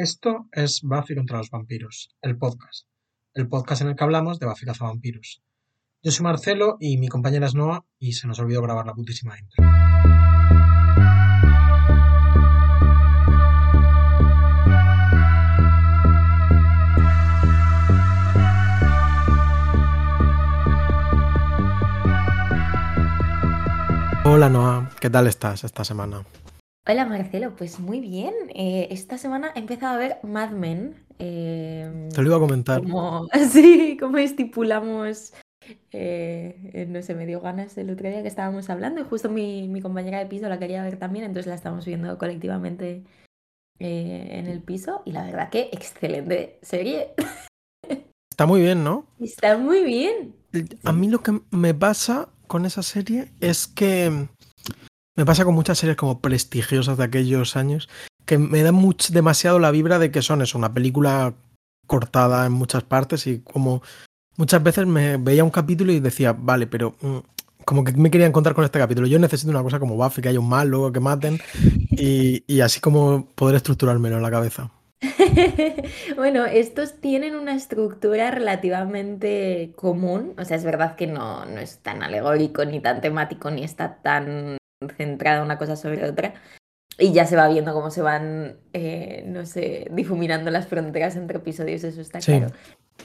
Esto es Buffy contra los vampiros, el podcast. El podcast en el que hablamos de Buffy cazavampiros. Yo soy Marcelo y mi compañera es Noah y se nos olvidó grabar la putísima intro. Hola Noah, ¿qué tal estás esta semana? Hola Marcelo, pues muy bien. Eh, esta semana he empezado a ver Mad Men. eh, Te lo iba a comentar. como, sí, como estipulamos, eh, no sé, me dio ganas el otro día que estábamos hablando y justo mi, mi compañera de piso la quería ver también, entonces la estamos viendo colectivamente eh, en el piso y la verdad que excelente serie. Está muy bien, ¿no? Está muy bien. A mí lo que me pasa con esa serie es que me pasa con muchas series como prestigiosas de aquellos años que me dan much- demasiado la vibra de que son eso, una película cortada en muchas partes y como muchas veces me veía un capítulo y decía, vale, pero mm, como que me quería encontrar con este capítulo. Yo necesito una cosa como Buffy, que haya un malo, que maten y, y así como poder estructurármelo en la cabeza. Bueno, estos tienen una estructura relativamente común, o sea, es verdad que no, no es tan alegórico ni tan temático ni está tan centrada una cosa sobre otra y ya se va viendo cómo se van, eh, no sé, difuminando las fronteras entre episodios, eso está Sí. claro.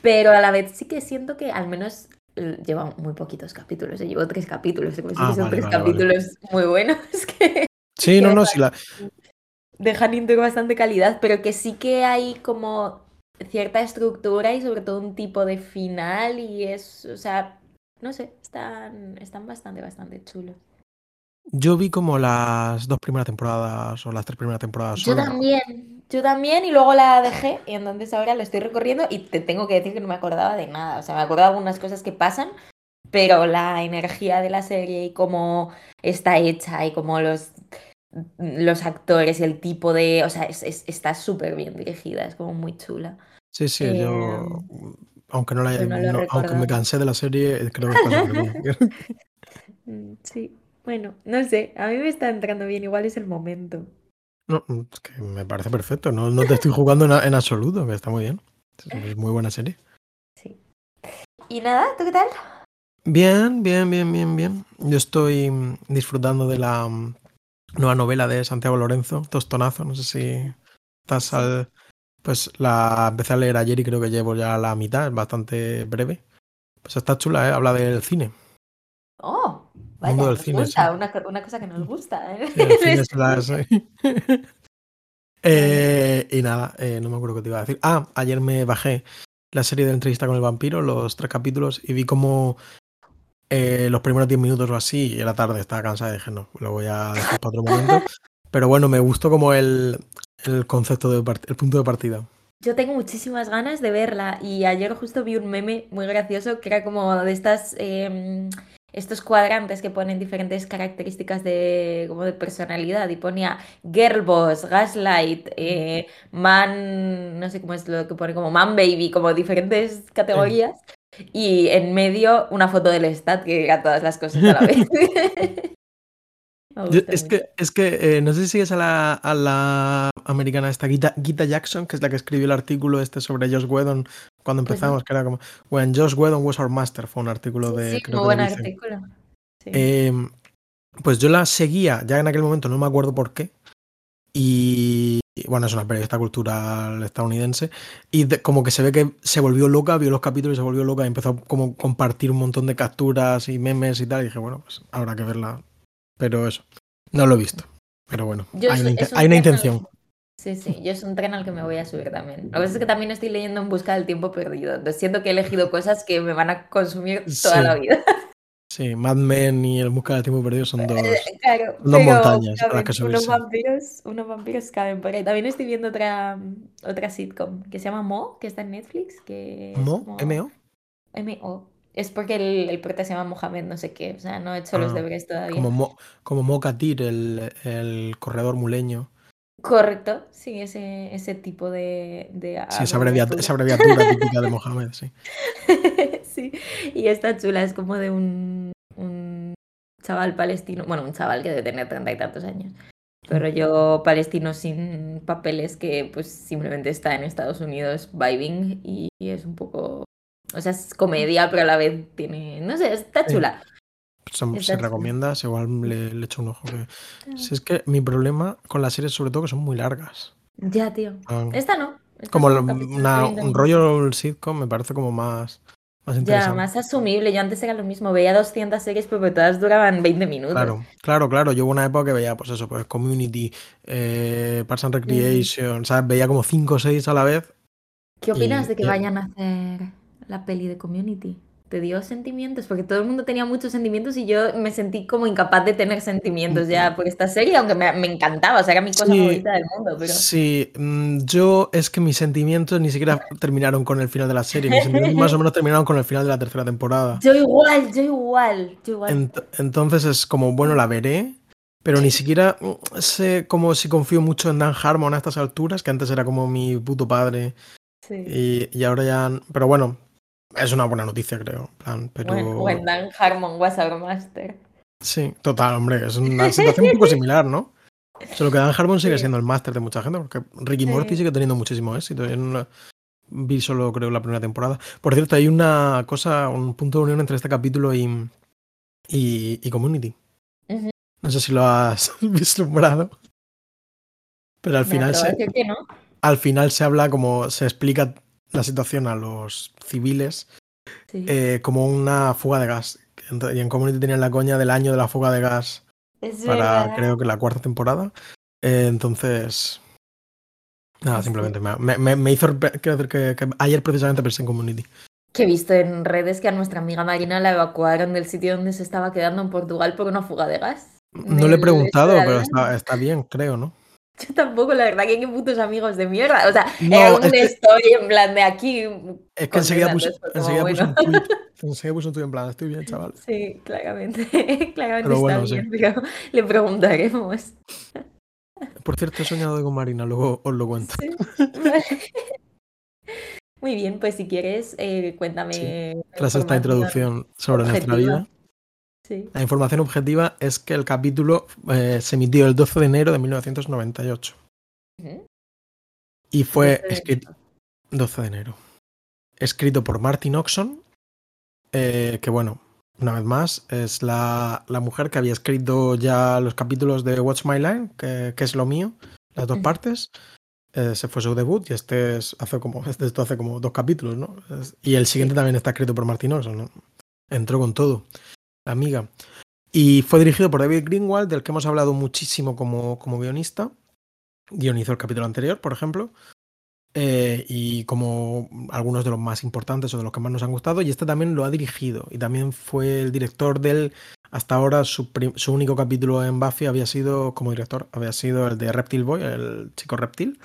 Pero a la vez sí que siento que al menos eh, lleva muy poquitos capítulos, eh, llevo tres capítulos, Ah, son vale, tres vale, vale. capítulos muy buenos que Sí, no, no, sí, la, dejan intro bastante calidad, pero que sí que hay como cierta estructura y sobre todo un tipo de final y es, o sea, no sé, están, están bastante, bastante chulos. Yo vi como las dos primeras temporadas o las tres primeras temporadas Yo solo. también, yo también y luego la dejé y entonces ahora lo estoy recorriendo y te tengo que decir que no me acordaba de nada, o sea, me acordaba de algunas cosas que pasan, pero la energía de la serie y cómo está hecha y cómo los, los actores y el tipo de, o sea, es- es- está súper bien dirigida, es como muy chula. Sí, sí, yo, Eh, aunque no la no no- aunque me cansé de la serie, creo que bien. Mm, Sí, bueno, no sé, a mí me está entrando bien, igual es el momento. No, es que me parece perfecto, no, no te estoy jugando en, en absoluto, que está muy bien. Es muy buena serie. Sí. Y nada, ¿tú qué tal? Bien, bien, bien, bien, bien. Yo estoy mm, disfrutando de la mm, nueva novela de Santiago Lorenzo, Tostonazo, no sé si estás al... Pues la empecé a leer ayer y creo que llevo ya la mitad, es bastante breve. Pues está chula, ¿eh? Habla del cine. Vaya, Mundo del nos cine, gusta, sí. una, co- una cosa que nos gusta, ¿eh? Sí, las- Eh, y nada, eh, no me acuerdo qué te iba a decir. Ah, ayer me bajé la serie de entrevista con el vampiro, los tres capítulos, y vi como eh, los primeros 10 minutos o así, y era tarde, estaba cansada y dije, no, lo voy a dejar para otro momento. Pero bueno, me gustó como el, el concepto, de el punto de partida. Yo tengo muchísimas ganas de verla y ayer justo vi un meme muy gracioso que era como de estas em, estos cuadrantes que ponen diferentes características de como de personalidad y ponía girl boss, gaslight, eh, man, no sé cómo es lo que pone como man baby, como diferentes categorías y en medio una foto del stat que era todas las cosas a la vez. Yo- es, que, es que eh, no sé si sigues a la, a la americana esta, Gita, Gita Jackson, que es la que escribió el artículo este sobre Josh Whedon cuando Pues empezamos, que era como When Josh Whedon was our master, fue un artículo Sí, de sí, creo muy buen artículo. Sí. Eh, pues yo la seguía ya en aquel momento, no me acuerdo por qué. Y y bueno, es una periodista cultural estadounidense. Y de- como que se ve que se volvió loca, vio los capítulos y se volvió loca y empezó a como compartir un montón de capturas y memes y tal. Y dije, bueno, pues habrá que verla. Pero eso, no lo he visto. Pero bueno, Yo hay una, un hay intención. Sí, sí, yo es un tren al que me voy a subir también. Lo que pasa es que también estoy leyendo en busca del tiempo perdido. Entonces siento que he elegido cosas que me van a consumir toda Sí. la vida. Sí, Mad Men y El Busca del Tiempo Perdido son dos. Claro, Dos montañas a las unos vampiros, unos vampiros caben por ahí. También estoy viendo otra, otra sitcom que se llama Mo, que está en Netflix, que ¿Mo? ¿M-O? M-O. Es porque el, el prota se llama Mohamed no sé qué. O sea, no he hecho los Ah, deberes todavía. Como, Mo, como Mo Katir, el, el corredor muleño. Correcto, sí, ese, ese tipo de, de Sí, esa, abrevia- abreviatura. esa abreviatura típica de Mohamed, sí. Sí, y está chula, es como de un, un chaval palestino, bueno, un chaval que debe tener treinta y tantos años, Pero yo, palestino sin papeles, que pues simplemente está en Estados Unidos vibing y, y es un poco. O sea, es comedia, pero a la vez tiene. No sé, está Sí. chula. Se, Está se chula. recomiendas, igual le, le echo un ojo. que- Si es que mi problema con las series, sobre todo, que son muy largas. Ya, tío. Ah, Esta no. Esta como son lo- capítulos de una- 20 un rollo sitcom me parece como más, más Ya, más asumible. Yo antes era lo mismo. Veía 200 series, pero todas duraban 20 minutos. Claro, claro, claro. Yo hubo una época que veía, pues eso, pues Community, eh, Parks and Recreation, ¿sabes? Veía como 5 o 6 a la vez. ¿Qué opinas Y- de que y- vayan a hacer la peli de Community? ¿Te dio sentimientos? Porque todo el mundo tenía muchos sentimientos y yo me sentí como incapaz de tener sentimientos ya por esta serie, aunque me, me encantaba, o sea, era mi cosa Sí, favorita del mundo, pero... Sí, mm, yo es que mis sentimientos ni siquiera terminaron con el final de la serie. Mis sentimientos más o menos terminaron con el final de la tercera temporada. Yo igual, yo igual, yo igual. Ent- entonces es como, bueno, la veré, pero ni siquiera mm, sé como si confío mucho en Dan Harmon a estas alturas, que antes era como mi puto padre Sí. y, y ahora ya... Pero bueno, es una buena noticia, creo. en plan, pero... When, Dan Harmon was our master. Sí, total, hombre, es una situación un poco similar, ¿no? Solo que Dan Harmon sigue siendo el máster de mucha gente, porque Ricky Sí. Morty sigue teniendo muchísimo éxito. Yo no vi solo, creo, la primera temporada. Por cierto, hay una cosa, un punto de unión entre este capítulo y, y, y Community. Ujú. No sé si lo has vislumbrado. Pero al final, se, que no. al final se habla como se explica la situación a los civiles Sí. eh, como una fuga de gas. Y en Community tenían la coña del año de la fuga de gas es para verdad. creo que la cuarta temporada. Eh, entonces, nada, Sí. simplemente me, me- hizo quiero decir que, que ayer precisamente pensé en Community. Que he visto en redes que a nuestra amiga Marina la evacuaron del sitio donde se estaba quedando en Portugal por una fuga de gas. No le he preguntado, pero está, está bien, creo, ¿no? Yo tampoco, la verdad, que qué putos amigos de mierda. O sea, No, un es que- story en plan de aquí. Es que enseguida esto bueno. un tweet. Enseguida puse un tweet en plan, estoy bien, chaval. Sí, claramente. claramente Pero está bueno, sí. bien, pero le preguntaremos. Por cierto, he soñado con Marina, luego os lo cuento. Sí. Vale. Muy bien, pues si quieres, eh, cuéntame. la Tras esta introducción sobre nuestra vida, Sí. la información objetiva es que el capítulo eh, se emitió el 12 de enero de 1998 Ujú. y fue 12 de escrito 12 de enero. Escrito por Martin Oxon, eh, que bueno, una vez más, es la, la mujer que había escrito ya los capítulos de Watch My Line, que, que es lo mío, las dos partes. Eh, se fue su debut y este es hace como este, esto hace como dos capítulos, ¿no? Es- y el siguiente también está escrito por Martin Oxon, ¿no? Entró con todo, amiga. Y fue dirigido por David Greenwald, del que hemos hablado muchísimo como, como guionista. Guionizó el capítulo anterior, por ejemplo. eh, y como algunos de los más importantes o de los que más nos han gustado. Y este también lo ha dirigido. Y también fue el director del. Hasta ahora su, su único capítulo en Buffy había sido, como director, había sido el de Reptil Boy, el chico reptil.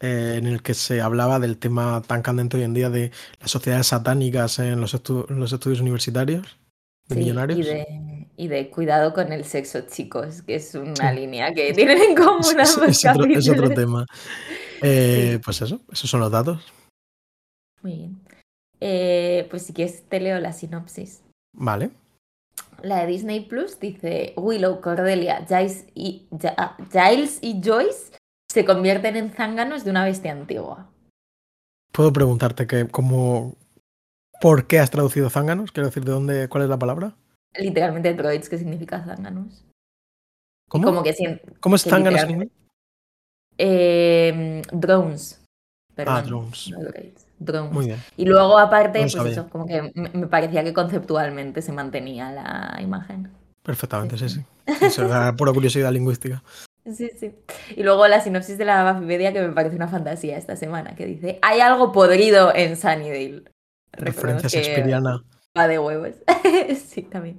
eh, en el que se hablaba del tema tan candente hoy en día de las sociedades satánicas en los, estu- en los estudios universitarios de Sí, millonarios. y de, y de cuidado con el sexo, chicos, que es una Sí. línea que tienen en común Es, es otro, es otro tema. Eh, Sí. Pues eso, esos son los datos. Muy bien. Eh, pues si quieres te leo la sinopsis. Vale. La de Disney Plus dice Willow, Cordelia, Giles y, Ja- Giles y Joyce se convierten en zánganos de una bestia antigua. Puedo preguntarte que cómo por qué has traducido zánganos, quiero decir de dónde, cuál es la palabra. Literalmente droids, que significa zánganos. ¿Cómo? como que ¿Cómo es que zánganos en inglés? eh, drones. Perdón, Ah, drones. no droids, drones. Muy bien. Y luego aparte, No pues sabía. eso, como que me, parecía que conceptualmente se mantenía la imagen. Perfectamente, sí, Sí, sí. Eso era pura curiosidad lingüística. Sí, sí. Y luego la sinopsis de la Bafipedia que me parece una fantasía esta semana, que dice, hay algo podrido en Sunnydale. Referencia shakespeariana. va de huevos. sí, también.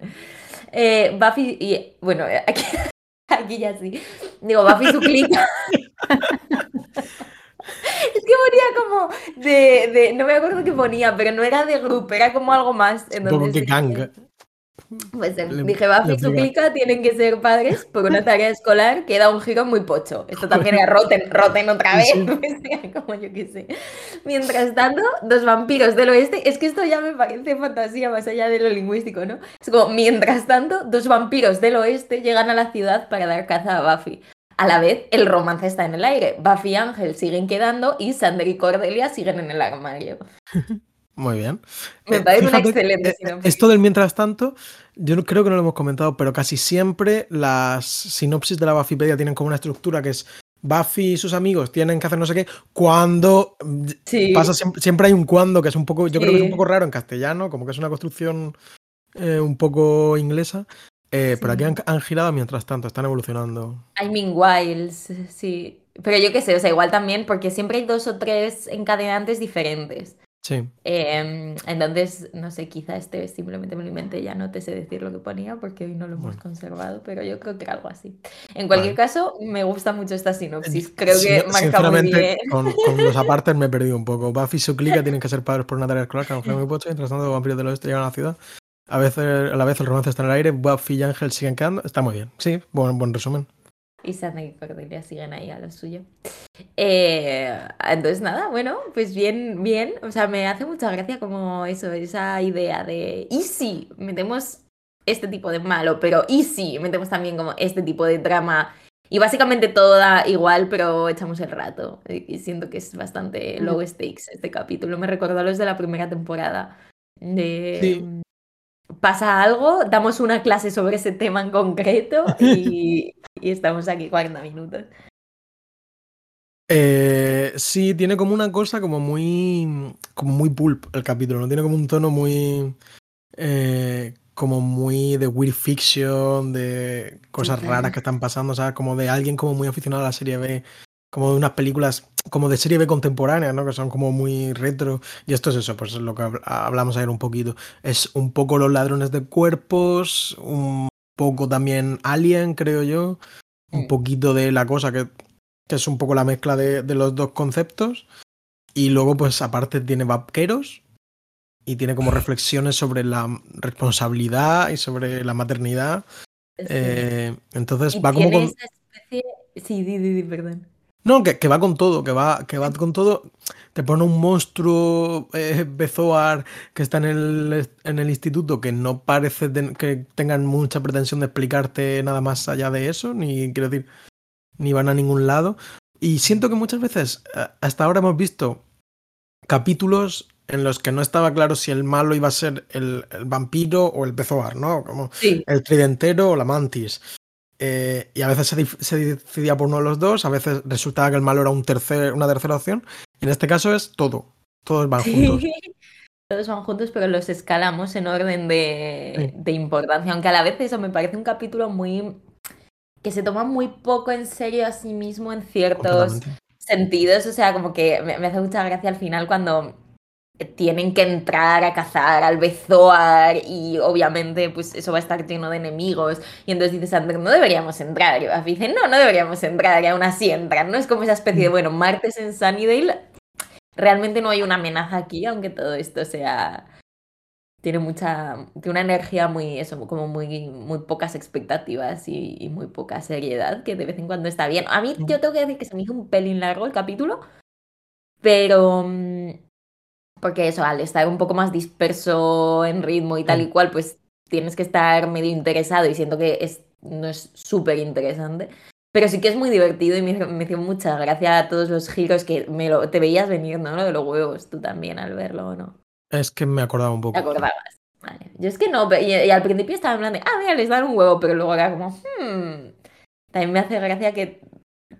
Eh, Buffy y... Bueno, aquí, aquí ya sí. Digo, Buffy su clica. Es que ponía como de, de- No me acuerdo qué ponía, pero no era de grupo, era como algo más. En Un poco donde que gang. Pues Le- dije, Buffy y su aplica. clica tienen que ser padres por una tarea escolar que da un giro muy pocho. Esto también era Rotten, Rotten otra vez, Sí. como yo qué sé. Mientras tanto, dos vampiros del oeste, es que esto ya me parece fantasía más allá de lo lingüístico, ¿no? Es como, mientras tanto, dos vampiros del oeste llegan a la ciudad para dar caza a Buffy. a la vez el romance está en el aire. Buffy y Ángel siguen quedando y Sander y Cordelia siguen en el armario. Muy bien. Me Eh, parece una fíjate, excelente eh, sinopsis. Esto del mientras tanto, yo creo que no lo hemos comentado, pero casi siempre las sinopsis de la Buffypedia tienen como una estructura que es Buffy y sus amigos tienen que hacer no sé qué, cuando Sí. pasa siempre, siempre hay un cuando que es un poco, yo creo que es un poco raro en castellano, como que es una construcción eh, un poco inglesa, eh, pero aquí han, han girado mientras tanto, están evolucionando. I mean Wiles, sí. Pero yo qué sé, o sea, igual también porque siempre hay dos o tres encadenantes diferentes. Sí. Em, entonces, no sé, quizá este simplemente me lo inventé, ya no te sé decir lo que ponía porque hoy no lo hemos Bueno. conservado, pero yo creo que era algo así. En cualquier Vale. caso, me gusta mucho esta sinopsis, creo Sin- que marca muy bien. con, con los apartes me he perdido un poco. Buffy y su clica tienen que ser padres por una tarea escolar, que aunque muy pocho, mientras tanto los vampiros del oeste llegan a la ciudad. A, veces, a la vez el romance está en el aire, Buffy y Ángel siguen quedando. Está muy bien. Sí, buen, buen resumen. Y Sandra y Cordelia siguen ahí a lo suyo. Eh, entonces, nada, bueno, pues bien, bien. O sea, me hace mucha gracia como eso, esa idea de, ¿y si metemos este tipo de malo? Pero ¿y si metemos también como este tipo de drama? Y básicamente todo da igual, pero echamos el rato. Y siento que es bastante Mm. low stakes este capítulo. Me recordó a los de la primera temporada. De, Sí. Pasa algo, damos una clase sobre ese tema en concreto y, y estamos aquí 40 minutos. Eh, sí, tiene como una cosa como muy. como muy pulp el capítulo, ¿no? Tiene como un tono muy. eh, como muy de weird fiction, de cosas raras que están pasando, o sea, como de alguien como muy aficionado a la serie B, como de unas películas como de serie B contemporánea, ¿no? Que son como muy retro. Y esto es eso, pues es lo que habl- hablamos ayer un poquito. Es un poco los ladrones de cuerpos, un poco también Alien, creo yo, un Mm. poquito de la cosa que, que es un poco la mezcla de, de los dos conceptos. Y luego, pues aparte tiene vaqueros y tiene como reflexiones sobre la responsabilidad y sobre la maternidad. Sí. Eh, entonces va como con... especie... Sí, di, di, perdón. No, que, que va con todo, que va, que va con todo. Te pone un monstruo eh, Bezoar que está en el, en el instituto que no parece que tengan mucha pretensión de explicarte nada más allá de eso, ni quiero decir, ni van a ningún lado. Y siento que muchas veces, eh, hasta ahora hemos visto capítulos en los que no estaba claro si el malo iba a ser el, el vampiro o el Bezoar, ¿no? Como Sí. el tridentero o la mantis. Eh, y a veces se, decidía por uno de los dos, a veces resultaba que el malo era un tercer, una tercera opción. Y en este caso es todo. Todos van juntos. Todos van juntos, pero los escalamos en orden de, Sí. de importancia. Aunque a la vez eso me parece un capítulo muy... que se toma muy poco en serio a sí mismo en ciertos sentidos. O sea, como que me, me hace mucha gracia al final cuando tienen que entrar a cazar al Bezoar y obviamente pues eso va a estar lleno de enemigos. Y entonces dices Ander, no deberíamos entrar y Buffy dice no, no deberíamos entrar y aún así entran, ¿no? Es como esa especie de bueno, martes en Sunnydale realmente no hay una amenaza aquí aunque todo esto sea tiene mucha tiene una energía muy eso como muy muy pocas expectativas y, y muy poca seriedad que de vez en cuando está bien. A mí yo tengo que decir que se me hizo un pelín largo el capítulo pero mm, porque eso, al estar un poco más disperso en ritmo y tal Mm. y cual, pues tienes que estar medio interesado y siento que es, no es súper interesante. Pero sí que es muy divertido y me, me hizo mucha gracia a todos los giros que me lo, te veías venir, ¿no? Lo de los huevos, tú también al verlo, ¿o no? Es que me acordaba un ¿Te poco. acordabas? Vale. Yo es que no, y, y al principio estaba en plan de, ah, mira, les dan un huevo, pero luego era como, hmm. También me hace gracia que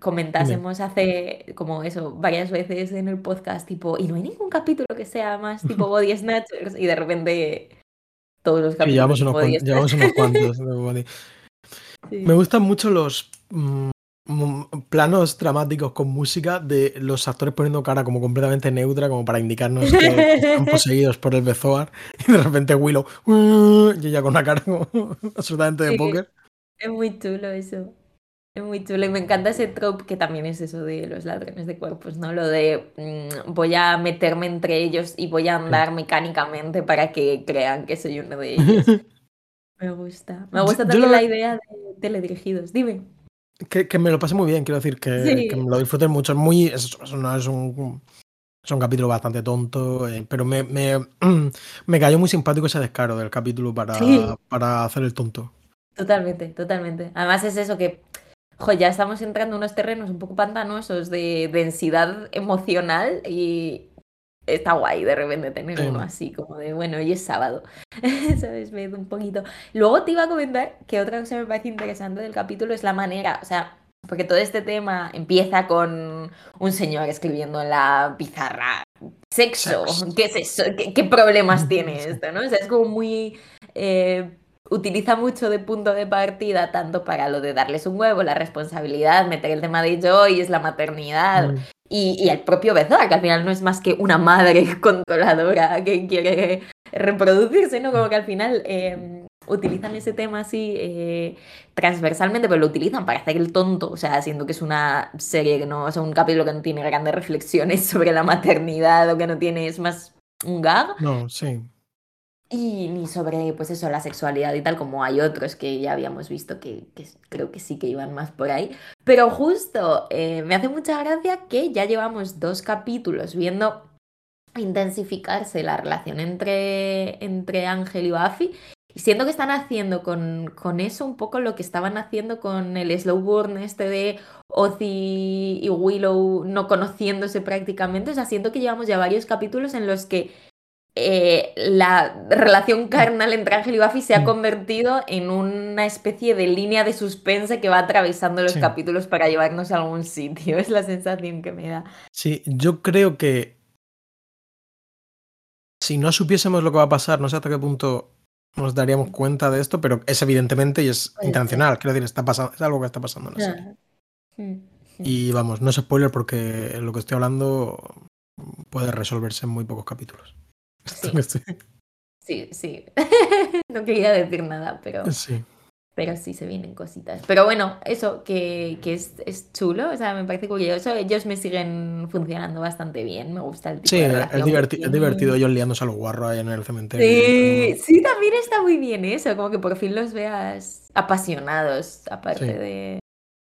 comentásemos hace como eso varias veces en el podcast, tipo, y no hay ningún capítulo que sea más tipo Body Snatchers, y de repente todos los Y capítulos llevamos unos, Body cuan- llevamos unos cuantos. de Body. Me gustan mucho los mm, mm, planos dramáticos con música de los actores poniendo cara como completamente neutra, como para indicarnos que están poseídos por el Bezoar. Y de repente Willow, "Uh", y ella con una cara como absolutamente de Sí. póker. Es muy chulo eso. Es muy chulo. Y me encanta ese trope que también es eso de los ladrones de cuerpos, ¿no? Lo de mm, voy a meterme entre ellos y voy a andar mecánicamente para que crean que soy uno de ellos. Me gusta. Me gusta también la idea de teledirigidos. Dime. Que, que me lo pasé muy bien, quiero decir, que, Sí. que me lo disfruté mucho. Es muy. Es, es una- es un, es un capítulo bastante tonto, eh, pero me, me, me cayó muy simpático ese descaro del capítulo para, Sí. para hacer el tonto. Totalmente, totalmente. Además es eso que, jo, ya estamos entrando en unos terrenos un poco pantanosos de densidad emocional y está guay de repente tener uno así, como de, bueno, hoy es sábado, ¿sabes? Me un poquito. Luego te iba a comentar que otra cosa que me parece interesante del capítulo es la manera, o sea, porque todo este tema empieza con un señor escribiendo en la pizarra sexo, ¿qué es eso? ¿Qué, problemas tiene esto? ¿no? O sea, es como muy... Eh, utiliza mucho de punto de partida tanto para lo de darles un huevo, la responsabilidad, meter el tema de Joy, es la maternidad mm. y, el propio Bezor, que al final no es más que una madre controladora que quiere reproducirse, ¿no? Como que al final em, utilizan ese tema así eh, transversalmente, pero lo utilizan para hacer el tonto, o sea, siendo que es una serie que no, o sea, un capítulo que no tiene grandes reflexiones sobre la maternidad o que no tiene, es más un gag. No, sí y ni sobre, pues eso, la sexualidad y tal, como hay otros que ya habíamos visto que, creo que sí que iban más por ahí. Pero justo eh, me hace mucha gracia que ya llevamos dos capítulos viendo intensificarse la relación entre, entre Ángel y Buffy. Y siento que están haciendo con, con, eso un poco lo que estaban haciendo con el slow burn este de Ozzy y Willow no conociéndose prácticamente. O sea, siento que llevamos ya varios capítulos en los que eh, la relación carnal entre Ángel y Buffy se ha mm. convertido en una especie de línea de suspense que va atravesando los capítulos para llevarnos a algún sitio. Es la sensación que me da. Sí, yo creo que si no supiésemos lo que va a pasar, no sé hasta qué punto nos daríamos cuenta de esto, pero es evidentemente y es intencional. Quiero decir, está pasando, es algo que está pasando en la serie. Mm, y vamos, no es spoiler porque lo que estoy hablando puede resolverse en muy pocos capítulos. Sí, sí. no quería decir nada, pero. Sí. Pero sí se vienen cositas. Pero bueno, eso que, que es, es, chulo, o sea, me parece curioso. Ellos me siguen funcionando bastante bien, me gusta el tipo Sí, es, divertido ellos liándose a los guarros ahí en el cementerio. Sí, sí, también está muy bien eso, como que por fin los veas apasionados, aparte de,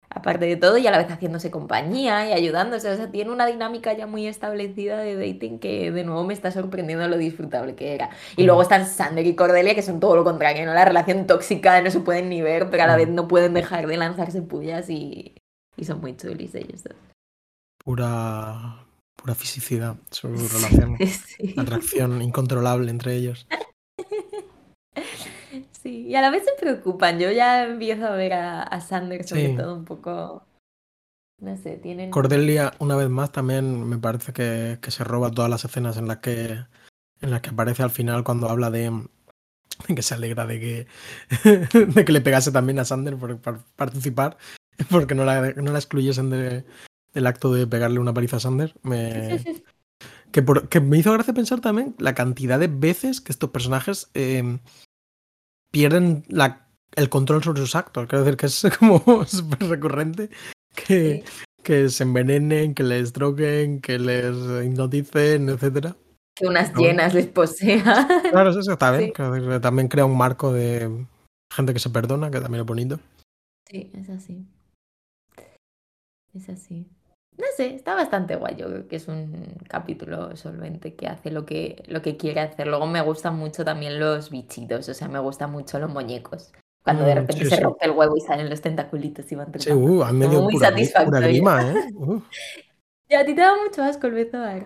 aparte de todo, y a la vez haciéndose compañía y ayudándose. O sea, tiene una dinámica ya muy establecida de dating que de nuevo me está sorprendiendo lo disfrutable que era. Y luego están Sander y Cordelia, que son todo lo contrario, ¿no? La relación tóxica, no se pueden ni ver, pero a la vez no pueden dejar de lanzarse pullas y, y son muy chulis ellos dos. Pura, pura fisicidad su relación. Atracción incontrolable entre ellos. Sí, y a la vez se preocupan. Yo ya empiezo a ver a, a Sander sobre todo un poco. No sé, tienen. Cordelia, una vez más, también me parece que, que se roba todas las escenas en las que. en las que aparece al final cuando habla de. que se alegra de que. de que le pegase también a Sander por, participar. Porque no la, no la excluyesen de, del acto de pegarle una paliza a Sander. Me. Que, por, que, me hizo gracia pensar también la cantidad de veces que estos personajes eh, pierden la, el control sobre sus actos. Quiero decir que es como súper recurrente que, que se envenenen, que les droguen, que les hipnoticen, etcétera. Que unas llenas les posean. Claro, eso está bien. También crea un marco de gente que se perdona, que también es bonito. Sí, es así. Es así. No sé, está bastante guay. Yo creo que es un capítulo solvente que hace lo que, lo que quiere hacer. Luego me gustan mucho también los bichitos, o sea, me gustan mucho los muñecos. Cuando de mm, repente se rompe el huevo y salen los tentaculitos y van Sí, uh, medio muy pura, satisfactorio. grima, ¿eh? Uh. y a ti te da mucho asco el bezoar.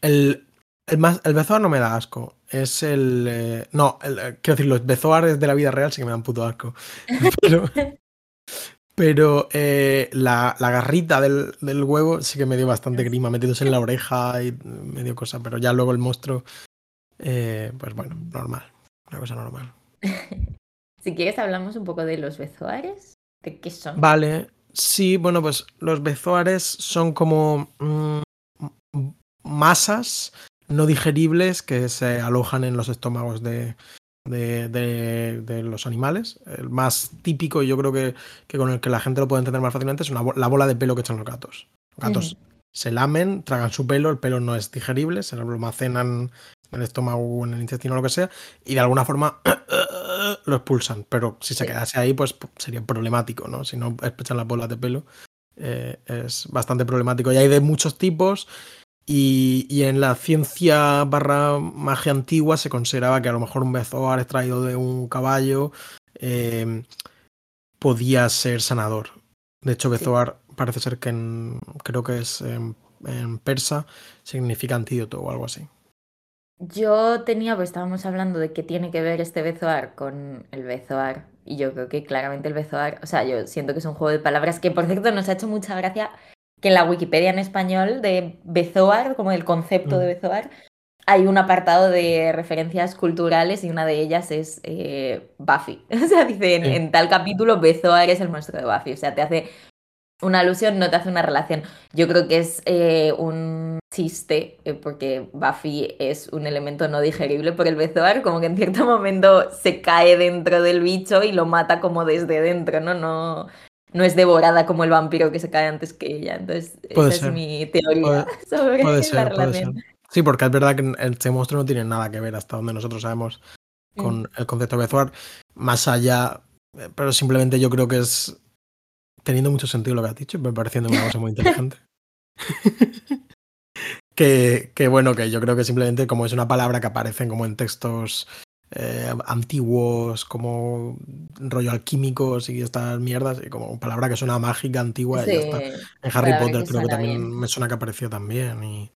El, el, más, el bezoar no me da asco. Es el. Eh, no, el, eh, quiero decir, los bezoares de la vida real sí que me dan puto asco. Pero, pero eh, la, la, garrita del, del, huevo sí que me dio bastante grima, metidos en la oreja y medio cosa, pero ya luego el monstruo, eh, pues bueno, normal, una cosa normal. si quieres hablamos un poco de los bezoares, ¿de qué son? Vale, sí, bueno, pues los bezoares son como mmm, masas no digeribles que se alojan en los estómagos de, de, de, los animales. El más típico, y yo creo que, que, con el que la gente lo puede entender más fácilmente, es una, la bola de pelo que echan los gatos. Los gatos se lamen, tragan su pelo, el pelo no es digerible, se lo almacenan en el estómago o en el intestino o lo que sea, y de alguna forma lo expulsan. Pero si se quedase ahí, pues sería problemático, ¿no? Si no expulsan las bolas de pelo. Eh, es bastante problemático. Y hay de muchos tipos. Y, en la ciencia barra magia antigua se consideraba que a lo mejor un bezoar extraído de un caballo em, podía ser sanador. De hecho, Bezoar parece ser que en, creo que es en, en persa, significa antídoto o algo así. Yo tenía, pues estábamos hablando de qué tiene que ver este bezoar con el bezoar. Y yo creo que claramente el bezoar, o sea, yo siento que es un juego de palabras que, por cierto, nos ha hecho mucha gracia que en la Wikipedia en español de bezoar, como el concepto de Mm. bezoar, hay un apartado de referencias culturales y una de ellas es eh, Buffy. O sea, dice en, Sí. en tal capítulo bezoar es el monstruo de Buffy. O sea, te hace una alusión, no te hace una relación. Yo creo que es eh, un chiste, eh, porque Buffy es un elemento no digerible por el bezoar, como que en cierto momento se cae dentro del bicho y lo mata como desde dentro, ¿no? No, no es devorada como el vampiro que se cae antes que ella. Entonces, Puede esa ser. es mi teoría Puede- sobre Puede la ser, puede ser. relación. Sí, porque es verdad que este monstruo no tiene nada que ver hasta donde nosotros sabemos con Mm. el concepto de Bezoar. Más allá, eh, pero simplemente yo creo que es teniendo mucho sentido lo que has dicho, me pareciendo una cosa muy inteligente. que, que bueno, que yo creo que simplemente como es una palabra que aparece como en textos eh, antiguos, como rollo alquímicos y estas mierdas, y como palabra que suena mágica, antigua, y ya está. En Harry Potter que creo que también bien. me suena que apareció también y,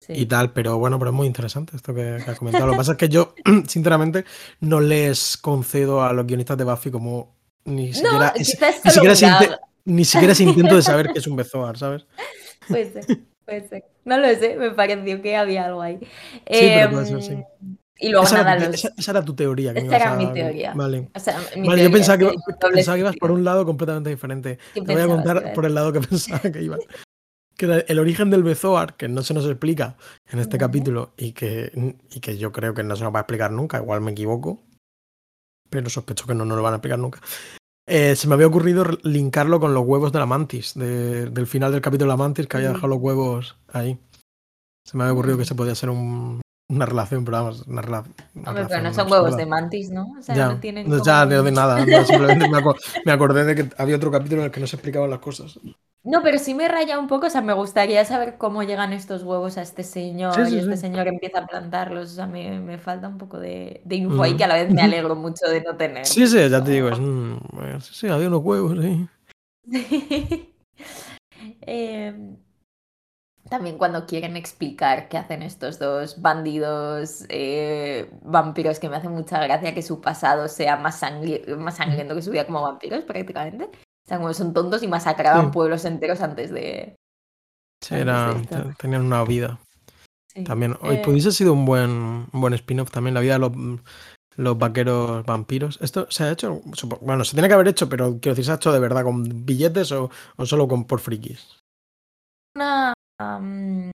sí. y tal, pero bueno, pero es muy interesante esto que, que has comentado. Lo que pasa es que yo, sinceramente, no les concedo a los guionistas de Buffy como ni No, siquiera, es- ni, siquiera ese gag. inte- ni siquiera ese intento de saber qué es un bezoar, ¿sabes? Puede ser, puede ser. No lo sé, me pareció que había algo ahí. Sí, pero puede Em, ser, sí. Y luego Esa, nada, era los... esa- esa era tu teoría. Que ibas era mi teoría. Vale. O sea, mi Vale, yo pensaba que, que pensaba que ibas por un lado completamente diferente. ¿Qué Te voy a contar por el lado que pensaba que iba. Que era el origen del bezoar, que no se nos explica en este capítulo y que, y que yo creo que no se nos va a explicar nunca, igual me equivoco, pero sospecho que no nos lo van a explicar nunca. Eh, se me había ocurrido linkarlo con los huevos de la mantis, de- del final del capítulo de la mantis, que había dejado los huevos ahí. Se me había ocurrido que se podía ser un- una relación, pero vamos, una, rela- una Hombre, pero relación no son huevos de mantis, ¿no? O sea, Ya, no tienen no, ya, un- de nada. no, simplemente me, aco- me acordé de que había otro capítulo en el que no se explicaban las cosas. No, pero sí me raya un poco, o sea, me gustaría saber cómo llegan estos huevos a este señor Sí, sí, y este sí. señor empieza a plantarlos, o sea, me, me falta un poco de, de info ahí que a la vez me alegro mucho de no tener. Sí, sí, ya te digo. Es, sí, sí, había unos huevos, sí. Em, también cuando quieren explicar qué hacen estos dos bandidos eh, vampiros, que me hace mucha gracia que su pasado sea más, sangri- más sangriento que su vida como vampiros, prácticamente. O sea, como son tontos y masacraban Sí. pueblos enteros antes de... Sí, Antes tenían una vida. Sí. También. Hoy Eh, pudiese sido un buen, un buen spin-off también, la vida de los, los vaqueros vampiros. Esto se ha hecho, bueno, se tiene que haber hecho, pero quiero decir, se ha hecho de verdad con billetes o, o solo con por frikis. una... am,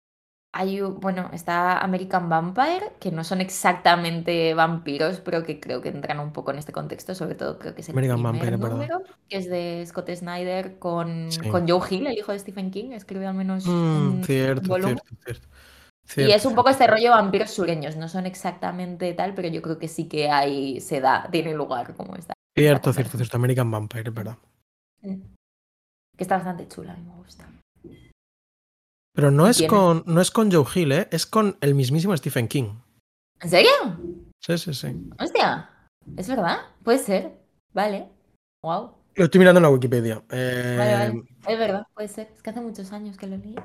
hay, bueno, está American Vampire, que no son exactamente vampiros, pero que creo que entran un poco en este contexto, sobre todo creo que es el American primer Vampire, verdad. número, que es de Scott Snyder con, Sí. con Joe Hill, el hijo de Stephen King, escribe al menos Mm, un cierto, volumen. cierto, cierto. Y es un poco este rollo vampiros sureños, no son exactamente tal, pero yo creo que sí que hay, se da, tiene lugar como esta. Cierto, cierto, cierto. American Vampire, verdad. Mm. Que está bastante chula, a mí me gusta. Pero no es, con, no es con Joe Hill, ¿eh? Es con el mismísimo Stephen King. ¿En serio? Sí, sí, sí. Hostia, ¿es verdad? Puede ser. Vale. Wow. Lo estoy mirando en la Wikipedia. Eh, Vale, vale. Es verdad, puede ser. Es que hace muchos años que lo leí.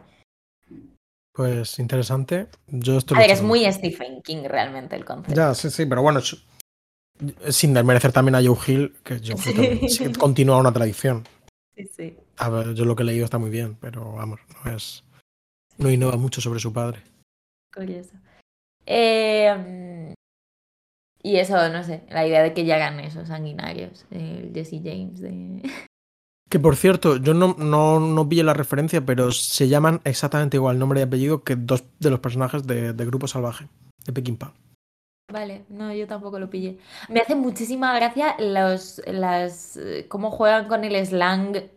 Pues interesante. Yo estoy A ver, es muy Stephen King realmente el concepto. Ya, sí, sí, pero bueno, sin desmerecer también a Joe Hill, que Joe Hill Sí. también sí continúa una tradición. Sí, sí. A ver, yo lo que he leído está muy bien, pero vamos, no es. No innova mucho sobre su padre. Curioso. Eh, y eso, no sé, la idea de que llegan esos sanguinarios, el Jesse James de... Que por cierto, yo no, no, no pillé la referencia, pero se llaman exactamente igual nombre y apellido que dos de los personajes de, de Grupo Salvaje, de Peking Pan. Vale, no, yo tampoco lo pillé. Me hace muchísima gracia los, las, eh, cómo juegan con el slang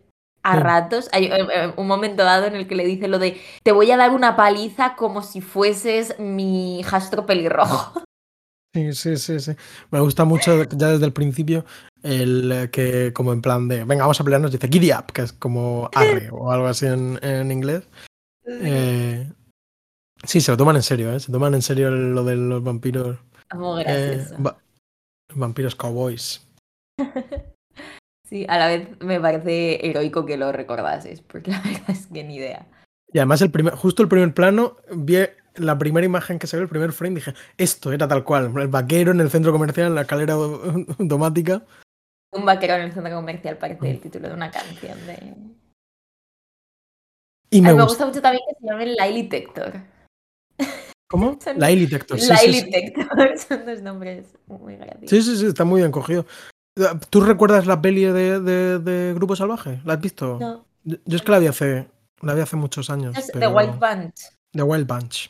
a Sí. ratos. Hay eh, eh, un momento dado en el que le dice lo de te voy a dar una paliza como si fueses mi jastro pelirrojo. Sí, sí, sí, sí. Me gusta mucho ya desde el principio el eh, que como en plan de, venga, vamos a pelearnos, dice giddy up, que es como arre o algo así en, en inglés. Eh, sí, se lo toman en serio, ¿eh? Se toman en serio lo de los vampiros. Muy eh, gracioso. va- vampiros cowboys. Sí, a la vez me parece heroico que lo recordases, porque la verdad es que ni idea. Y además, el primer, justo el primer plano, vi la primera imagen que se ve, el primer frame, dije, esto era tal cual, el vaquero en el centro comercial, en la escalera automática. Un vaquero en el centro comercial parece el título de una canción de... Y me, A mí me gusta. gusta mucho también que se llame Lily Tector. ¿Cómo? Son- La Detector. Sí, Lily sí, sí. Tector, son dos nombres muy graciosos. sí, sí, sí, está muy bien cogido. ¿Tú recuerdas la peli de, de- de Grupo Salvaje? ¿La has visto? No, Yo, yo es que la vi hace, la vi hace muchos años. es The Wild Bunch. The Wild Bunch.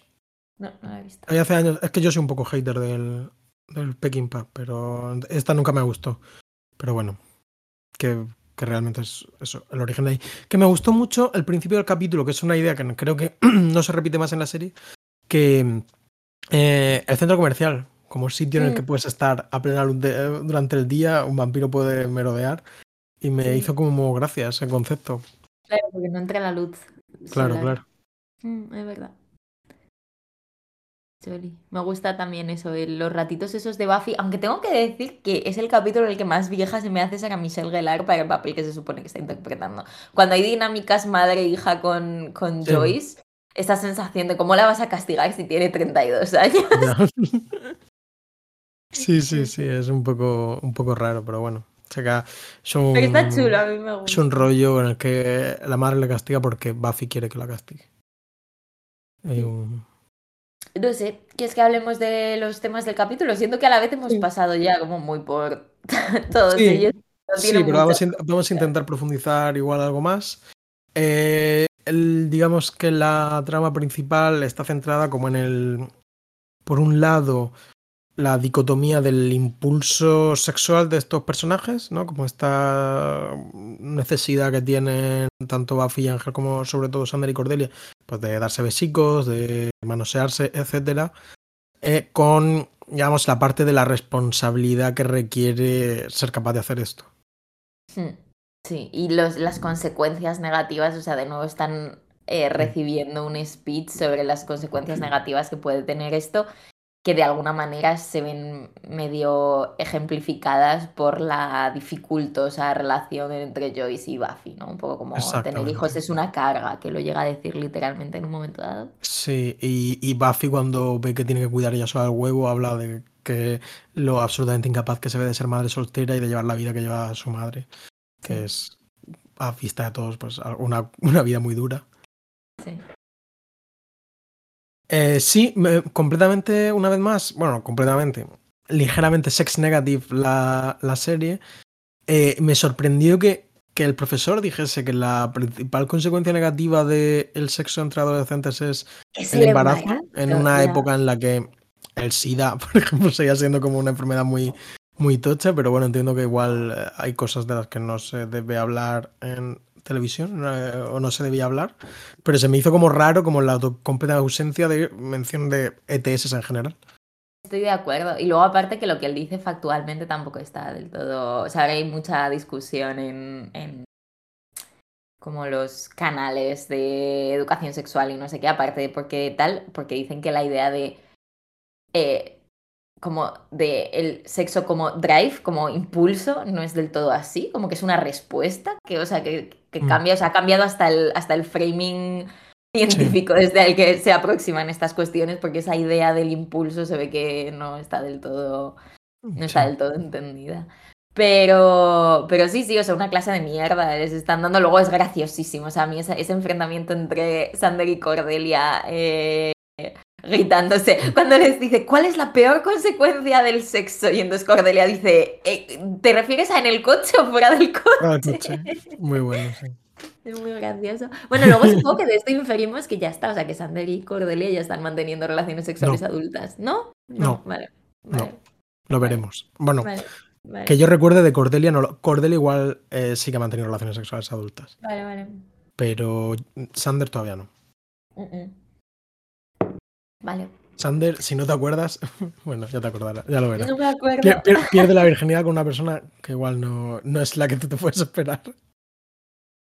No, no la he visto. Vi hace años. Es que yo soy un poco hater del, del Peking Pub, pero esta nunca me gustó. Pero bueno, que, que realmente es eso, el origen de ahí. Que me gustó mucho el principio del capítulo, que es una idea que creo que no se repite más en la serie, que eh, el centro comercial, como sitio en el que Mm. puedes estar a plena luz de- durante el día, un vampiro puede merodear. Y me Sí. hizo como gracia ese concepto. Claro, porque no entra la luz. Claro, solar. claro. Mm, es verdad. Choli. Me gusta también eso, los ratitos esos de Buffy, aunque tengo que decir que es el capítulo en el que más vieja se me hace ser a Michelle Gellar para el papel que se supone que está interpretando. Cuando hay dinámicas madre-hija con, con Sí. Joyce, esa sensación de cómo la vas a castigar si tiene 32 años. Ya. Sí, sí, sí, es un poco, un poco raro, pero bueno. O sea que es un, Pero está chulo, a mí me es gusta. un rollo en el que la madre le castiga porque Buffy quiere que la castigue. Hay un- No sé, ¿quieres que hablemos de los temas del capítulo? Siento que a la vez hemos Sí. pasado ya como muy por todos Sí, ellos. No Sí, pero vamos, a, int- vamos a intentar profundizar igual algo más. Eh, el- digamos que la trama principal está centrada como en el, por un lado, la dicotomía del impulso sexual de estos personajes, ¿no? Como esta necesidad que tienen tanto Buffy y Ángel como sobre todo Sander y Cordelia, pues de darse besicos, de manosearse, etcétera, eh, con, digamos, la parte de la responsabilidad que requiere ser capaz de hacer esto. Hmm, Sí, y los, las consecuencias negativas, o sea, de nuevo están eh, recibiendo un speech sobre las consecuencias negativas que puede tener esto, que de alguna manera se ven medio ejemplificadas por la dificultosa relación entre Joyce y Buffy, ¿no? Un poco como tener hijos es una carga, que lo llega a decir literalmente en un momento dado. Sí, y, y Buffy cuando ve que tiene que cuidar ella sola al huevo, habla de que lo absolutamente incapaz que se ve de ser madre soltera y de llevar la vida que lleva su madre, que es a vista de todos pues una, una vida muy dura. Sí. Eh, sí, me- completamente, una vez más, bueno, completamente, ligeramente sex negative la, la serie. Eh, me sorprendió que, que el profesor dijese que la principal consecuencia negativa del sexo entre adolescentes es Es el embarazo, embarazo, en una ya. época en la que el SIDA, por ejemplo, seguía siendo como una enfermedad muy, muy tocha, pero bueno, entiendo que igual eh, hay cosas de las que no se debe hablar en televisión eh, o no se debía hablar, pero se me hizo como raro como la completa ausencia de mención de ETS en general. Estoy de acuerdo. Y luego aparte que lo que él dice factualmente tampoco está del todo... O sea, ahora hay mucha discusión en, en como los canales de educación sexual y no sé qué, aparte de por qué tal, porque dicen que la idea de... eh, como de el sexo como drive, como impulso, no es del todo así, como que es una respuesta, que, o sea, que, que Mm. cambia, o sea, ha cambiado hasta el, hasta el framing científico desde el que se aproximan estas cuestiones, porque esa idea del impulso se ve que no está del todo, no está Sí. del todo entendida. Pero, pero sí, sí, o sea, una clase de mierda les están dando. Luego es graciosísimo. O sea, a mí ese, ese enfrentamiento entre Sander y Cordelia eh, gritándose. Cuando les dice, ¿cuál es la peor consecuencia del sexo? Y entonces Cordelia dice, "Eh, ¿te refieres a en el coche o fuera del coche? Ah, coche. Muy bueno, sí. Es muy gracioso. Bueno, luego supongo que de esto inferimos que ya está, o sea, que Sander y Cordelia ya están manteniendo relaciones sexuales adultas, ¿no? No. Vale. No. Vale. Lo veremos. Bueno, Vale. Que yo recuerde de Cordelia, no, lo- Cordelia igual eh, sí que ha mantenido relaciones sexuales adultas, Vale, vale. pero Sander todavía no. Vale. Sander, si no te acuerdas, bueno, ya te acordarás, ya lo verás. No me acuerdo. Pier- pier- pierde la virginidad con una persona que igual no, no es la que tú te puedes esperar.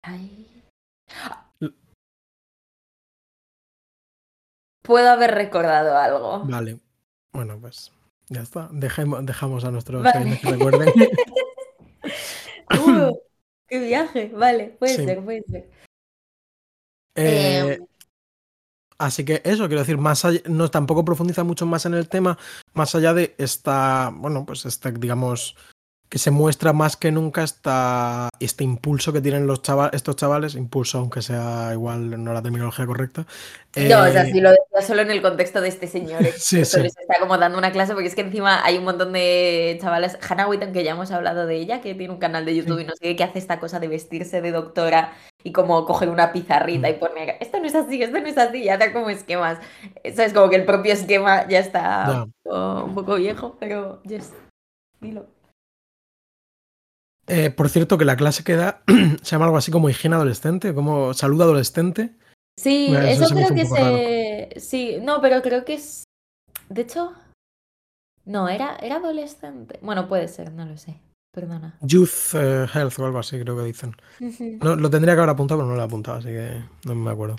Ay. Puedo haber recordado algo. Vale. Bueno, pues ya está. Dejemos, dejamos a nuestros Vale. que recuerden. Uh, Qué viaje, vale, puede Sí. ser, puede ser. Eh, Em, así que eso, quiero decir, más allá, no tampoco profundiza mucho más en el tema, más allá de esta, bueno, pues este, digamos, que se muestra más que nunca esta, este impulso que tienen los chava- estos chavales, impulso, aunque sea igual no la terminología correcta. No, o sea, eh, sí lo decía solo en el contexto de este señor. eh, Sí, sí. les está como dando una clase, porque es que encima hay un montón de chavales. Hannah Witton, que ya hemos hablado de ella, que tiene un canal de YouTube Sí. y no sé qué, que hace esta cosa de vestirse de doctora y como coger una pizarrita Mm. y poner, esto no es así, esto no es así, y hacer como esquemas. Eso es como que el propio esquema ya está Ya. un, poco, un poco viejo, pero yes, dilo. Eh, por cierto, que la clase que da se llama algo así como higiene adolescente, como salud adolescente. Sí, eso creo que se... Sí, no, pero creo que es... De hecho... No, era, era adolescente. Bueno, puede ser, no lo sé. Perdona. Youth eh, Health o algo así, creo que dicen. No, lo tendría que haber apuntado, pero no lo he apuntado, así que no me acuerdo.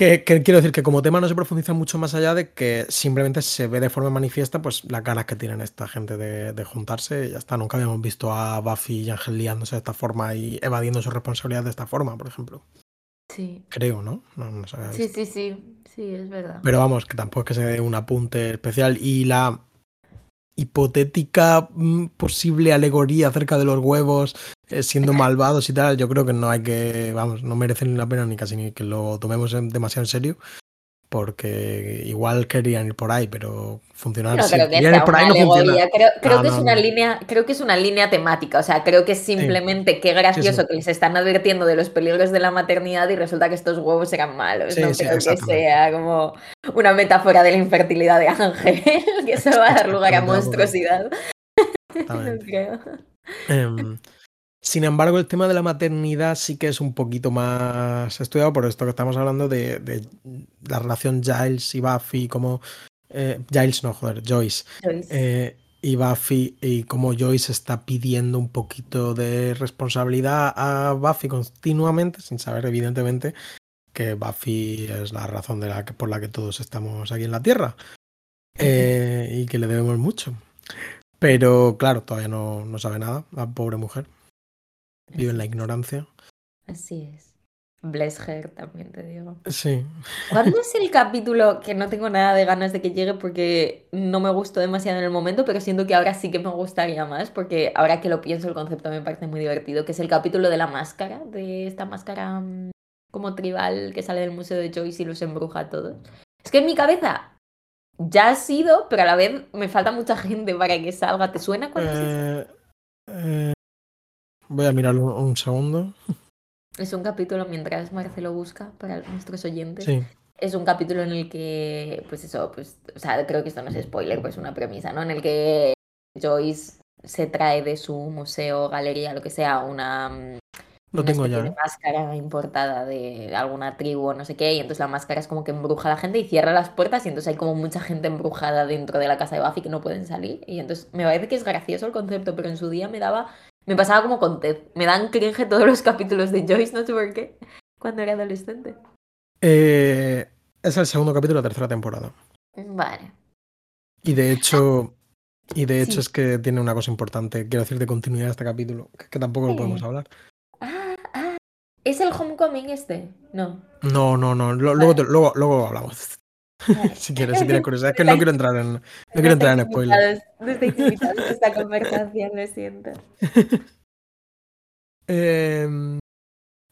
Que, que quiero decir que como tema no se profundiza mucho más allá de que simplemente se ve de forma manifiesta pues las ganas que tienen esta gente de, de juntarse y ya está. Nunca habíamos visto a Buffy y Ángel liándose de esta forma y evadiendo su responsabilidad de esta forma, por ejemplo. Sí. Creo, ¿no? Sí, sí, sí. Sí, es verdad. Pero vamos, que tampoco es que se dé un apunte especial. Y la hipotética mm, posible alegoría acerca de los huevos eh, siendo malvados y tal, yo creo que no hay que, vamos, no merecen la pena ni casi ni que lo tomemos demasiado en serio. Porque igual querían ir por ahí, pero funcionar No si creo que querían sea ir por una ahí no funciona. alegoría. Creo, creo No, que es una línea, creo que es una línea temática. O sea, creo que es simplemente qué gracioso sí. que les están advirtiendo de los peligros de la maternidad y resulta que estos huevos eran malos. No creo que sea como una metáfora de la infertilidad de Ángel, que eso va a dar lugar a monstruosidad. No creo. Em, sin embargo, el tema de la maternidad sí que es un poquito más estudiado por esto que estamos hablando de, de la relación Giles y Buffy, como eh, Giles no, joder, Joyce Joyce. eh, y Buffy y cómo Joyce está pidiendo un poquito de responsabilidad a Buffy continuamente, sin saber evidentemente que Buffy es la razón de la que, por la que todos estamos aquí en la Tierra eh, y que le debemos mucho. Pero claro, todavía no, no sabe nada, la pobre mujer. Vive en la ignorancia. Así es. Bless her, también te digo. Sí. ¿Cuándo es el capítulo que no tengo nada de ganas de que llegue porque no me gustó demasiado en el momento, pero siento que ahora sí que me gustaría más, porque ahora que lo pienso el concepto me parece muy divertido, que es el capítulo de la máscara, de esta máscara mm, como tribal que sale del museo de Joyce y los embruja a todos. Es que en mi cabeza ya ha sido, pero a la vez me falta mucha gente para que salga. ¿Te suena cuando es? Eh, eh, voy a mirarlo un, un segundo. Es un capítulo mientras Marcelo busca para nuestros oyentes. Sí. Es un capítulo en el que, pues eso, pues, o sea, creo que esto no es spoiler, pues una premisa, ¿no? En el que Joyce se trae de su museo, galería, lo que sea, una, mm, tengo ya. de máscara importada de alguna tribu o no sé qué, y entonces la máscara es como que embruja a la gente y cierra las puertas, y entonces hay como mucha gente embrujada dentro de la casa de Buffy que no pueden salir, y entonces me parece que es gracioso el concepto, pero en su día me daba, me pasaba como con Ted, me dan cringe todos los capítulos de Joyce, no sé por qué, cuando era adolescente. Eh, es el segundo capítulo de la tercera temporada. Vale. Y de hecho, y de hecho Sí. es que tiene una cosa importante, quiero decir, de continuidad de este capítulo, que, tampoco lo podemos hablar. Ah, ah. ¿Es el Homecoming este? No. No, no, no. lo- luego, te- luego, luego hablamos. Si quieres, si tienes curiosidad. Es que no quiero entrar en, no quiero entrar en spoilers. no a esta conversación, lo siento. Em,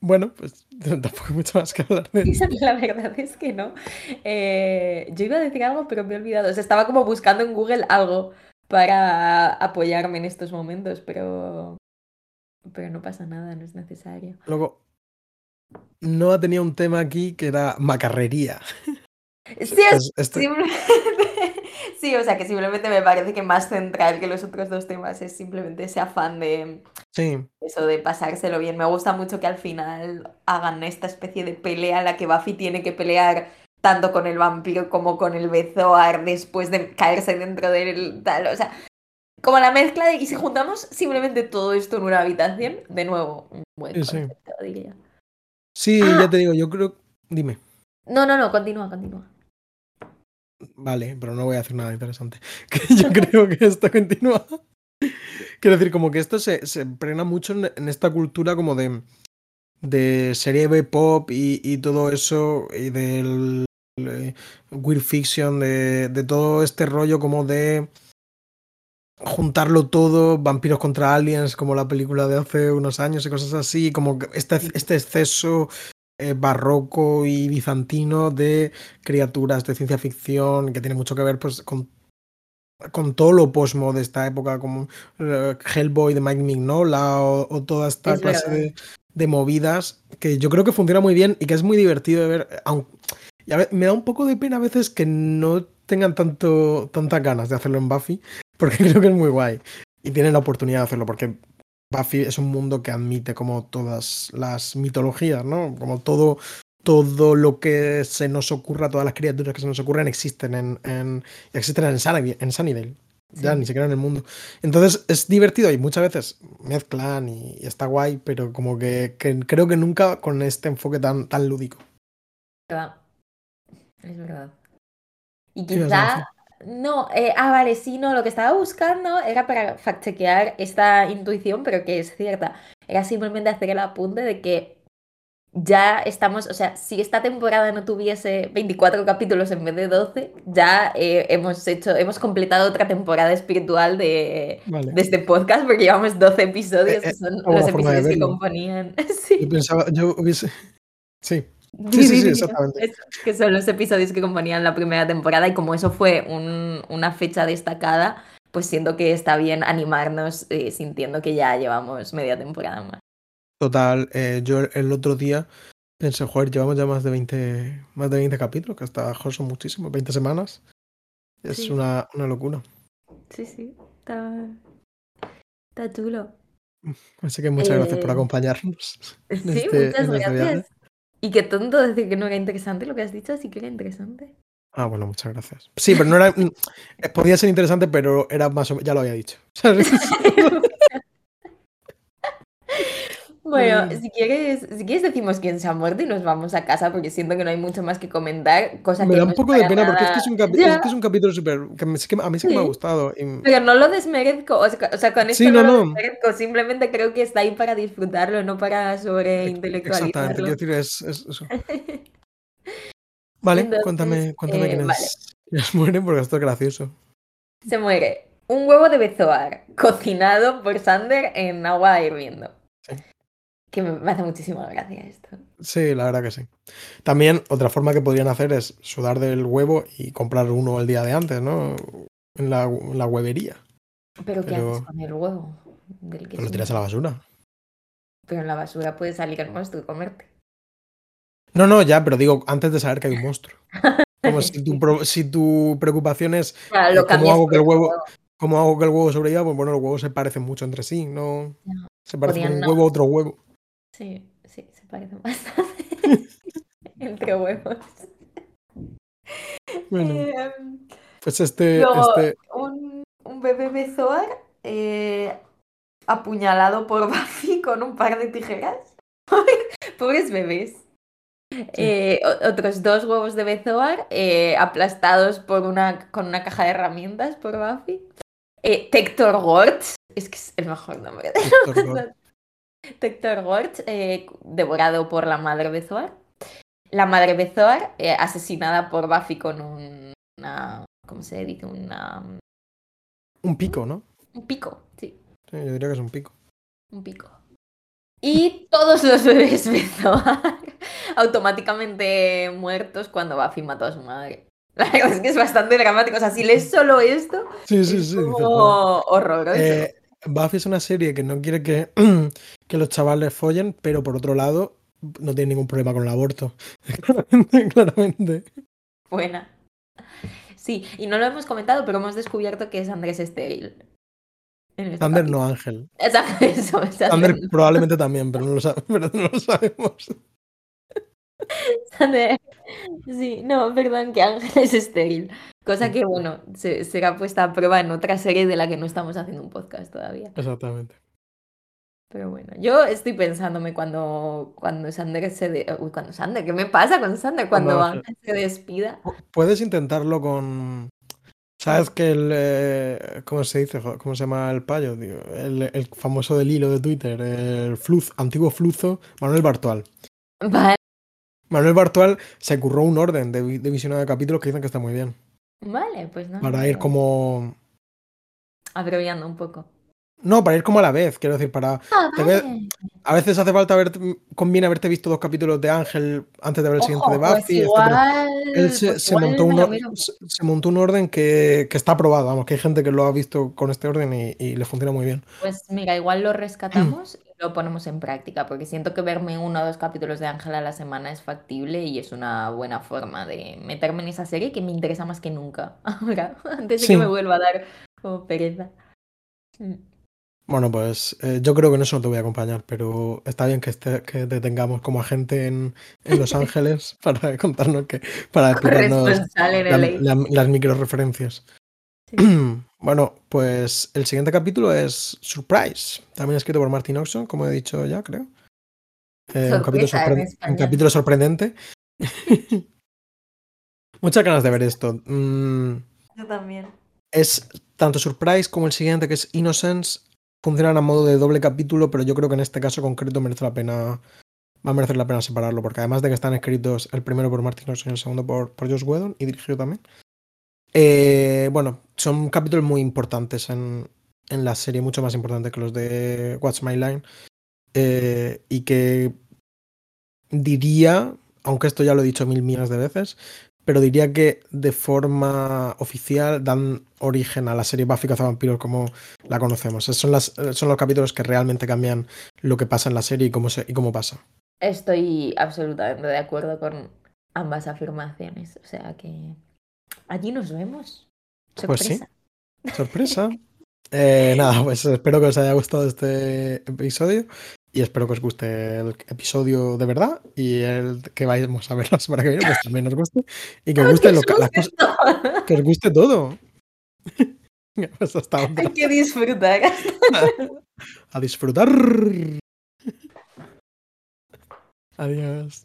bueno, pues tampoco hay mucho más que hablar de Esa- La verdad es que no. Eh, yo iba a decir algo, pero me he olvidado. O sea, estaba como buscando en Google algo para apoyarme en estos momentos, pero. Pero no pasa nada, no es necesario. Luego, no tenía un tema aquí que era macarrería. Sí, es este-. Sí, o sea que simplemente me parece que más central que los otros dos temas es simplemente ese afán de sí, eso de pasárselo bien. Me gusta mucho que al final hagan esta especie de pelea en la que Buffy tiene que pelear tanto con el vampiro como con el Bezoar después de caerse dentro del tal. O sea, como la mezcla de. Y si juntamos simplemente todo esto en una habitación, de nuevo, un buen Sí, sí. concepto, diría. sí, Ah. ya te digo, yo creo. Dime. No, no, no, continúa, continúa. Vale, pero no voy a hacer nada interesante. Que yo creo que esto continúa. Quiero decir, como que esto se, se prena mucho en, en esta cultura como de, de serie B-pop y, y todo eso, y del eh, weird fiction, de, de todo este rollo como de juntarlo todo, vampiros contra aliens, como la película de hace unos años y cosas así, como este, este exceso barroco y bizantino de criaturas de ciencia ficción que tiene mucho que ver pues con, con todo lo posmo de esta época, como eh, Hellboy de Mike Mignola o, o toda esta Es clase de, de movidas que yo creo que funciona muy bien y que es muy divertido de ver, aunque y a ve- me da un poco de pena a veces que no tengan tanto, tantas ganas de hacerlo en Buffy, porque creo que es muy guay. Y tienen la oportunidad de hacerlo, porque Buffy es un mundo que admite como todas las mitologías, ¿no? Como todo, todo lo que se nos ocurra, todas las criaturas que se nos ocurren existen en, en existen en, Sunny- en Sunnydale. Ya, ni siquiera en el mundo. Entonces es divertido y muchas veces mezclan y, y está guay, pero como que, que creo que nunca con este enfoque tan, tan lúdico. verdad. Es verdad. Y quizá. No, eh, ah, vale, sí, no, lo que estaba buscando era para fact-chequear esta intuición, pero que es cierta. Era simplemente hacer el apunte de que ya estamos, o sea, si esta temporada no tuviese 24 capítulos en vez de 12, ya eh, hemos hecho, hemos completado otra temporada espiritual de, Vale. de este podcast, porque llevamos 12 episodios, Eh, que eh, son una buena los episodios que componían. Yo Sí. pensaba, yo hubiese. Sí, sí, sí, sí, exactamente. Que son los episodios que componían la primera temporada y como eso fue un- una fecha destacada, pues siento que está bien animarnos eh, sintiendo que ya llevamos media temporada más. Total, eh, yo el otro día pensé, joder, llevamos ya más de 20, más de 20 capítulos, que hasta joder, son muchísimos, 20 semanas. Es Sí. una, una locura. Sí, sí, está, está chulo. Así que muchas gracias por Eh, acompañarnos. Sí, este- muchas este gracias. Y qué tonto decir que no era interesante lo que has dicho, sí que era interesante. Ah, bueno, muchas gracias. Sí, pero no era. mm, Podía ser interesante, pero era más o menos. Ya lo había dicho. Bueno, si quieres, si quieres decimos quién se ha muerto y nos vamos a casa porque siento que no hay mucho más que comentar, cosa Me que da un es poco de pena porque es que es un, capi- Ya, es que es un capítulo súper. a mí sí que me ha gustado. y- pero no lo desmerezco, o sea, con esto Sí, no, no, lo desmerezco, simplemente creo que está ahí para disfrutarlo, no para Exactamente, quiero sobreintelectualizarlo. decir, es, es eso. Vale, Entonces, cuéntame, cuéntame eh, vale. quiénes mueren porque esto es gracioso. Se muere un huevo de bezoar cocinado por Sander en agua hirviendo. Que me, hace muchísima gracia esto. Sí, la verdad que sí. También otra forma que podrían hacer es sudar del huevo y comprar uno el día de antes, ¿no? En la, en la huevería. Pero ¿qué Pero- haces con el huevo? Del que Pero lo tiras a la basura. Pero en la basura puede salir el monstruo y comerte. No, no, ya, pero digo, antes de saber que hay un monstruo. Como si tu, pro- si tu preocupación es Claro, eh, lo ¿cómo hago que el huevo, cómo hago que el huevo sobreviva? Pues bueno, los huevos se parecen mucho entre sí, no No, se parece podrían un no. huevo a otro huevo. Sí, sí, se parecen bastante. Entre huevos. Bueno, Em, pues este, luego, este, un, un bebé bezoar eh, apuñalado por Buffy con un par de tijeras. Pobres bebés. Eh, otros dos huevos de bezoar eh, aplastados por una, con una caja de herramientas por Buffy. Eh, Tector Gort, es que es el mejor nombre de Tector Gort. Tector Gort, eh, devorado por la madre Bezoar. La madre Bezoar, eh, asesinada por Buffy con un- una. ¿Cómo se dice? Una, un pico, ¿no? un pico, sí, Sí, yo diría que es un pico. un pico. Y todos los bebés Bezoar automáticamente muertos cuando Buffy mató a su madre. La verdad es que es bastante dramático. O sea, si lees solo esto, Sí, sí, es sí. como "Joder". horroroso. Eh, Buffy es una serie que no quiere que, que los chavales follen, pero por otro lado, no tiene ningún problema con el aborto. claramente, claramente. Buena. Sí, y no lo hemos comentado, pero hemos descubierto que es Andrés estéril. Thunder no Ángel. Exacto, eso. Thunder probablemente también, pero no lo, sabe- pero no lo sabemos. Sí, no, perdón, que Ángel es estéril. Cosa que, bueno, se- será puesta a prueba en otra serie de la que no estamos haciendo un podcast todavía. Exactamente. Pero bueno, yo estoy pensándome cuando, cuando Sander se... de- Uy, cuando Sander, ¿qué me pasa con Sander? Cuando Cuando Ángel- se despida. Pu- Puedes intentarlo con, ¿Sabes que el. eh, ¿Cómo se dice? ¿Cómo se llama el payo? tío? El, el famoso del hilo de Twitter, el fluz, antiguo fluzo, Manuel Bartual. Vale, Manuel Bartual se curró un orden de, de visionado de capítulos que dicen que está muy bien. vale, pues no. Para ir como. Abreviando un poco. No, para ir como a la vez, quiero decir, para. Ah, ve-. A veces hace falta ver, conviene haberte visto dos capítulos de Ángel antes de ver el siguiente de Ojo, pues Buffy, igual, Él se, pues se montó un, or- se, se montó un orden que, que está aprobado, vamos, que hay gente que lo ha visto con este orden y, y le funciona muy bien. Pues mira, igual lo rescatamos lo ponemos en práctica, porque siento que verme uno o dos capítulos de Ángela a la semana es factible y es una buena forma de meterme en esa serie que me interesa más que nunca. Ahora, antes de Sí. que me vuelva a dar como pereza. Mm. Bueno, pues eh, yo creo que en eso no te voy a acompañar, pero está bien que, esté, que te tengamos como agente en, en Los Ángeles para contarnos que, para explicarnos LA. la- las micro referencias. Sí. Bueno, pues el siguiente capítulo es Surprise, también escrito por Martin Oxon, como he dicho ya, creo. Eh, un, capítulo un capítulo sorprendente. Muchas ganas de ver esto. Mm, Yo también. es tanto Surprise como el siguiente, que es Innocence, funcionan a modo de doble capítulo, pero yo creo que en este caso concreto merece la pena. Va a merecer la pena separarlo, porque además de que están escritos el primero por Martin Oxon y el segundo por, por Josh Whedon y dirigido también. Eh, bueno, son capítulos muy importantes en, en la serie, mucho más importantes que los de Watch My Line. eh, y que diría, aunque esto ya lo he dicho mil millones de veces, pero diría que de forma oficial dan origen a la serie Buffy Cazavampiros como la conocemos. Son, son los capítulos que realmente cambian lo que pasa en la serie y cómo, y cómo pasa. Estoy absolutamente de acuerdo con ambas afirmaciones. O sea que allí nos vemos. Pues sí. Sorpresa. Sorpresa. Eh, nada, pues espero que os haya gustado este episodio y espero que os guste el episodio de verdad y el que vayamos a ver la semana que viene, pues también os guste y que os guste lo, las cosas, que os guste todo. Pues hasta otra. Hay que disfrutar. A disfrutar. Adiós.